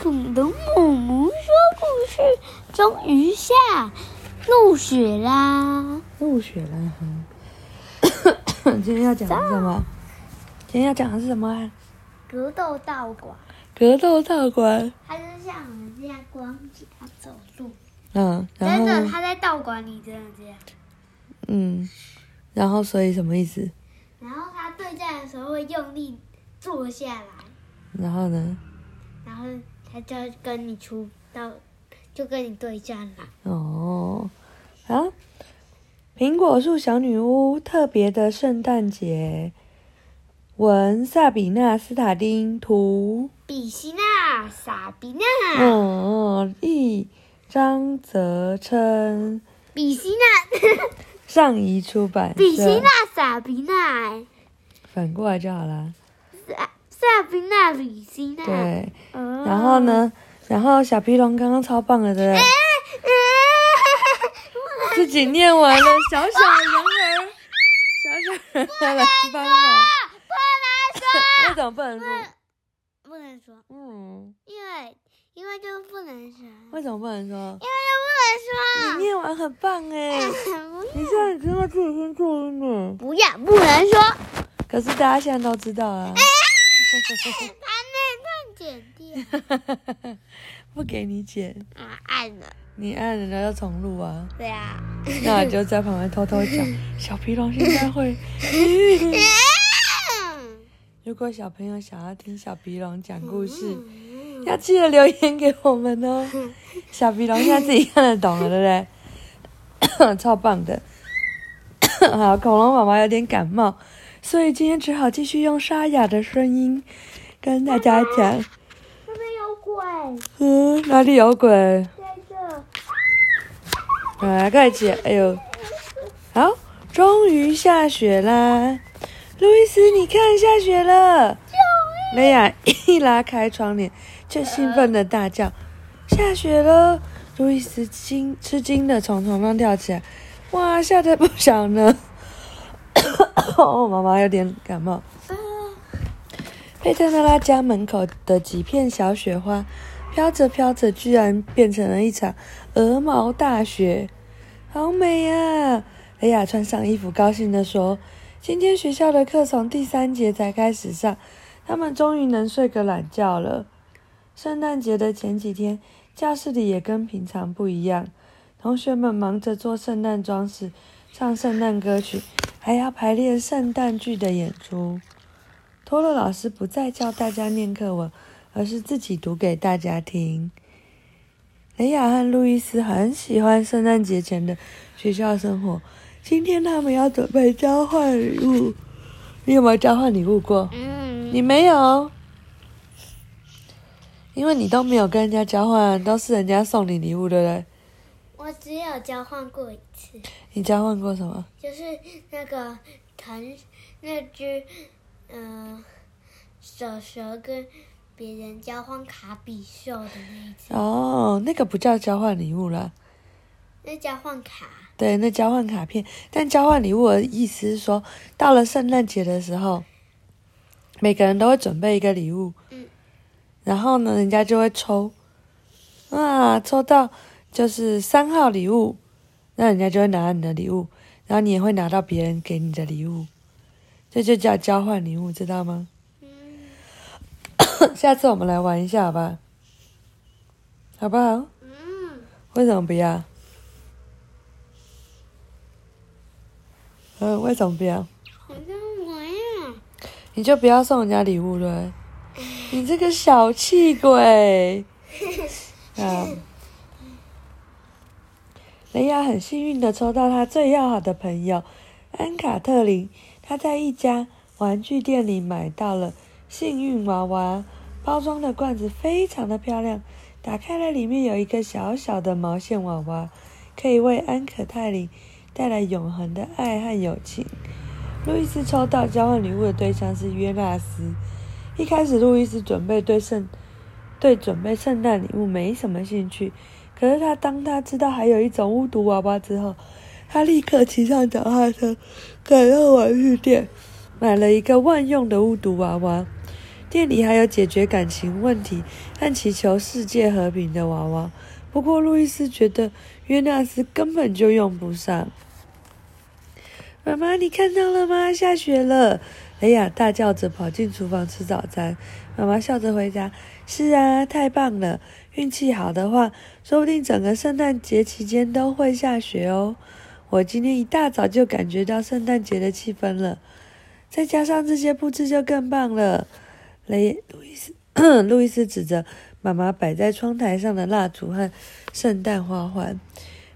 恐龙母母说故事，终于下入雪啦！入雪啦哈。今天要讲的是什么？今天要讲的是什么啊？格斗道馆，格斗道馆。它就像我们这样光脚走路，嗯，然真的，他在道馆里真的这样。嗯，然后所以什么意思？然后他对战的时候会用力坐下来，然后呢？然后它就要跟你出到，就跟你对战了。哦，啊，苹果树小女巫特别的圣诞节，文萨比娜斯塔丁图，比希娜、萨比娜、嗯，一张泽琛，比希娜、上一出版社。比希娜、萨比娜、反过来就好啦。萨萨比娜、比希娜。对，哦然后？呢？然后小皮龙刚刚超棒的，对不对？自己念完了，小小人儿，小小人儿来帮忙。为什么不能说？不能说，嗯，因为因为就不能说，为什么不能说？因为就你念完很棒哎，不能说。你现在知道自己先注音呢。不要，不能说。可是大家现在都知道啊，把那段剪掉。不给你剪，啊，按了。你按人家要重录啊。对啊。那我就在旁边偷偷讲，小皮龙现在会。如果小朋友想要听小皮龙讲故事，要记得留言给我们哦。小皮龙现在自己看得懂了，对不对？超棒的。好，恐龙妈妈有点感冒，所以今天只好继续用沙哑的声音跟大家讲。这边有鬼，嗯，哪里有鬼？在这。来，快起！哎呦，好，终于下雪啦！路易斯，你看下雪了！雷亚一拉开窗帘，就兴奋的大叫：“下雪了！”路易斯惊吃惊的从床上跳起来，哇，下得不小呢！哦，妈妈有点感冒。佩特纳拉家门口的几片小雪花，飘着飘着，居然变成了一场鹅毛大雪，好美呀！雷亚穿上衣服，高兴地说：“今天学校的课从第三节才开始上，他们终于能睡个懒觉了。”圣诞节的前几天，教室里也跟平常不一样，同学们忙着做圣诞装饰、唱圣诞歌曲，还要排练圣诞剧的演出。托洛老师不再教大家念课文，而是自己读给大家听。雷亚和路易斯很喜欢圣诞节前的学校生活。今天他们要准备交换礼物。你有没有交换礼物过？嗯，你没有，因为你都没有跟人家交换，都是人家送你礼物，对不对？我只有交换过一次，你交换过什么？就是那个藤那只嗯、蛇蛇跟别人交换卡比兽的那一次，哦，那个不叫交换礼物了。那交换卡。对，那交换卡片，但交换礼物的意思是说，到了圣诞节的时候，每个人都会准备一个礼物，嗯，然后呢，人家就会抽，啊，抽到就是三号礼物，那人家就会拿你的礼物，然后你也会拿到别人给你的礼物，这就叫交换礼物，知道吗？嗯 下次我们来玩一下，好吧？好不好？嗯，为什么不要？嗯，为什么不要？好像我呀。你就不要送人家礼物了，你这个小气鬼！啊，雷亚很幸运的抽到他最要好的朋友安卡特林，他在一家玩具店里买到了幸运娃娃，包装的罐子非常的漂亮，打开了里面有一个小小的毛线娃娃，可以为安可泰林带来永恒的爱和友情。路易斯抽到交换礼物的对象是约纳斯。一开始，路易斯准备对圣对准备圣诞礼物没什么兴趣，可是他当他知道还有一种巫毒娃娃之后，他立刻骑上脚踏车，赶到玩具店，买了一个万用的巫毒娃娃。店里还有解决感情问题和祈求世界和平的娃娃。不过，路易斯觉得约纳斯根本就用不上。妈妈，你看到了吗？下雪了！雷亚大叫着跑进厨房吃早餐。妈妈笑着回答：“是啊，太棒了！运气好的话，说不定整个圣诞节期间都会下雪哦。我今天一大早就感觉到圣诞节的气氛了，再加上这些布置就更棒了。”雷路易斯 路易斯指着妈妈摆在窗台上的蜡烛和圣诞花环。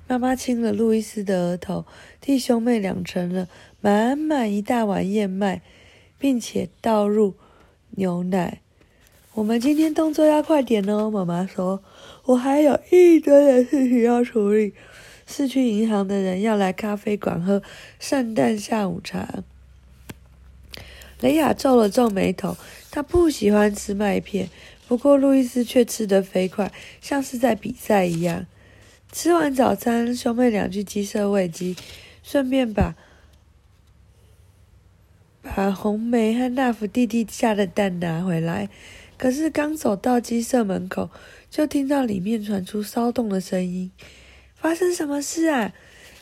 妈妈亲了路易斯的额头，替兄妹俩盛了满满一大碗燕麦，并且倒入牛奶。我们今天动作要快点哦，妈妈说。我还有一堆的事情要处理。是去银行的人要来咖啡馆喝圣诞下午茶。雷亚皱了皱眉头，他不喜欢吃麦片，不过路易斯却吃得飞快，像是在比赛一样。吃完早餐，兄妹俩去鸡舍喂鸡，顺便把把红梅和那福弟弟下的蛋拿回来。可是刚走到鸡舍门口，就听到里面传出骚动的声音。发生什么事啊？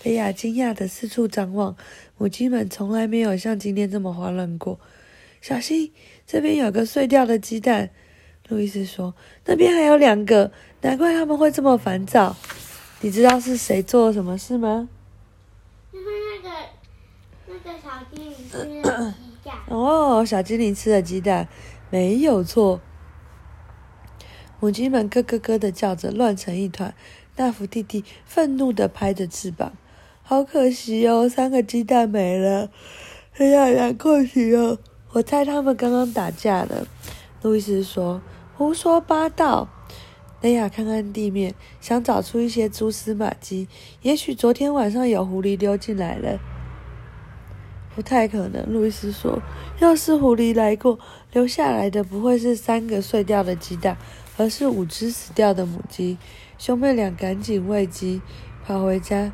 雷亚惊讶的四处张望。母鸡们从来没有像今天这么慌乱过。小心，这边有个碎掉的鸡蛋。路易斯说：“那边还有两个，难怪他们会这么烦躁。”你知道是谁做了什么事吗？小精灵吃鸡蛋。哦，小精灵吃了鸡蛋，没有错。母鸡们咯咯咯的叫着，乱成一团。大福弟弟愤怒的拍着翅膀，好可惜哦，三个鸡蛋没了。哎呀，难可惜哦！我猜他们刚刚打架了。路易斯说：“胡说八道。”雷亚看看地面，想找出一些蛛丝马迹。也许昨天晚上有狐狸溜进来了。不太可能，路易斯说。要是狐狸来过，留下来的不会是三个碎掉的鸡蛋，而是五只死掉的母鸡。兄妹俩赶紧喂鸡，跑回家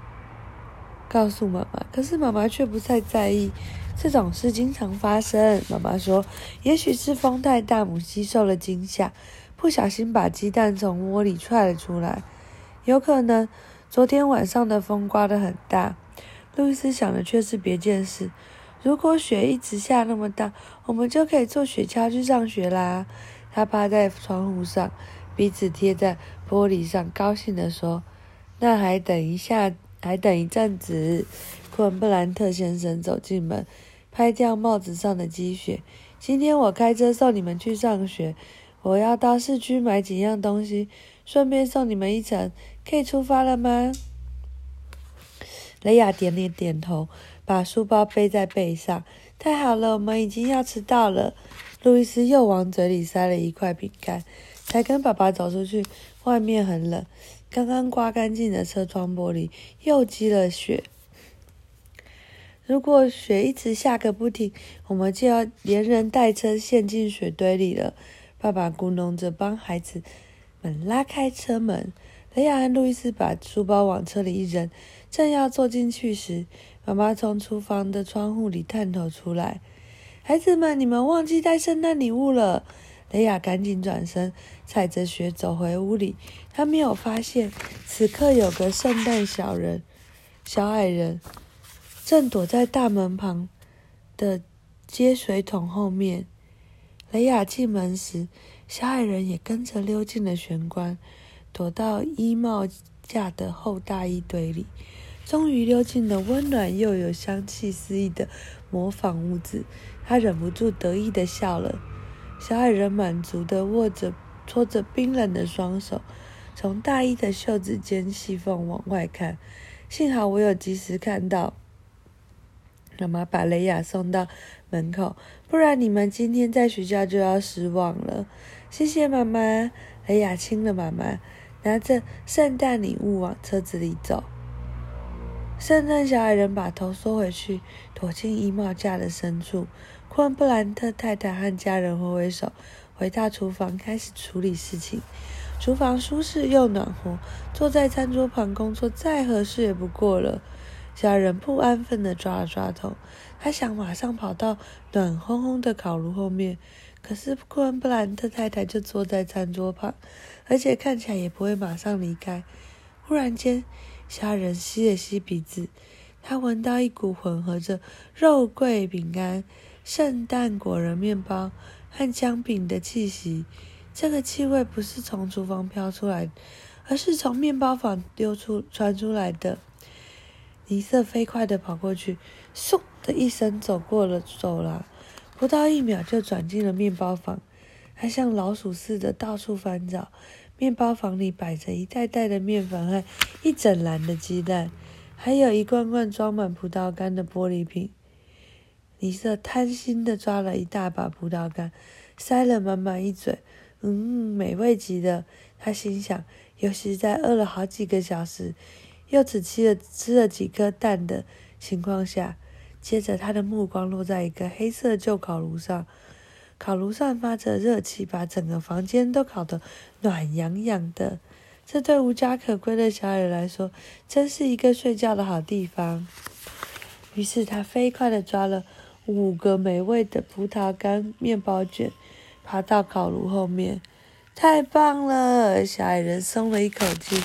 告诉妈妈。可是妈妈却不太在意。这种事经常发生。妈妈说：“也许是风太大，母鸡受了惊吓。”不小心把鸡蛋从窝里踹了出来，有可能昨天晚上的风刮得很大。路易斯想的却是别件事。如果雪一直下那么大，我们就可以坐雪橇去上学啦。他趴在窗户上，鼻子贴在玻璃上，高兴地说：“那还等一下，还等一阵子。”昆布兰特先生走进门，拍掉帽子上的积雪。今天我开车送你们去上学。我要到市区买几样东西，顺便送你们一程，可以出发了吗？雷亚点点点头，把书包背在背上。太好了，我们已经要迟到了。路易斯又往嘴里塞了一块饼干，才跟爸爸走出去。外面很冷，刚刚刮干净的车窗玻璃又积了雪。如果雪一直下个不停，我们就要连人带车陷进雪堆里了。爸爸咕哝着帮孩子们拉开车门。雷亚和路易斯把书包往车里一扔，正要坐进去时，妈妈从厨房的窗户里探头出来：“孩子们，你们忘记带圣诞礼物了！”雷亚赶紧转身，踩着雪走回屋里。他没有发现，此刻有个圣诞小人、小矮人正躲在大门旁的接水桶后面。雷亚进门时，小矮人也跟着溜进了玄关，躲到衣帽架的厚大衣堆里，终于溜进了温暖又有香气四溢的模仿屋子。他忍不住得意的笑了。小矮人满足的握着、搓着冰冷的双手，从大衣的袖子间细缝往外看。幸好我有及时看到。妈妈把雷亚送到门口，不然你们今天在学校就要失望了。谢谢妈妈，雷亚亲了妈妈，拿着圣诞礼物往车子里走。圣诞小矮人把头缩回去，躲进衣帽架的深处。昆布兰特太太和家人挥挥手，回到厨房开始处理事情。厨房舒适又暖和，坐在餐桌旁工作再合适也不过了。小矮人不安分地抓了抓头，他想马上跑到暖烘烘的烤炉后面，可是昆布兰特太太就坐在餐桌旁，而且看起来也不会马上离开。忽然间，虾仁吸了吸鼻子，他闻到一股混合着肉桂饼干、圣诞果仁面包和姜饼的气息。这个气味不是从厨房飘出来，而是从面包房丢出传出来的。尼瑟飞快地跑过去，嗖的一声走过了走廊。不到一秒就转进了面包房，他像老鼠似的到处翻找。面包房里摆着一袋袋的面粉和一整篮的鸡蛋，还有一罐罐装满葡萄干的玻璃瓶。尼瑟贪心的抓了一大把葡萄干，塞了满满一嘴，嗯，美味极了。他心想，尤其在饿了好几个小时，又只吃了吃了几颗蛋的情况下。接着，他的目光落在一个黑色旧烤炉上，烤炉散发着热气，把整个房间都烤得暖洋洋的。这对无家可归的小矮人来说，真是一个睡觉的好地方。于是，他飞快地抓了五个美味的葡萄干面包卷，爬到烤炉后面。太棒了！小矮人松了一口气，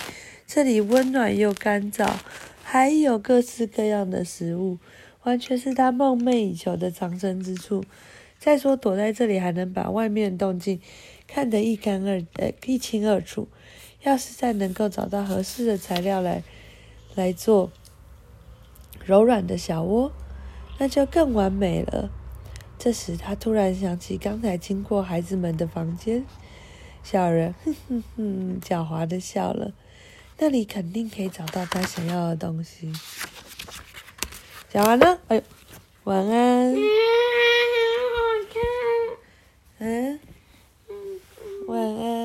这里温暖又干燥，还有各式各样的食物。完全是他梦寐以求的藏身之处。再说，躲在这里还能把外面的动静看得一干二呃一清二楚。要是再能够找到合适的材料来来做柔软的小窝，那就更完美了。这时，他突然想起刚才经过孩子们的房间，小人哼哼哼狡猾的笑了。那里肯定可以找到他想要的东西。讲完了，哎呦，晚安。嗯，好看。嗯，晚安。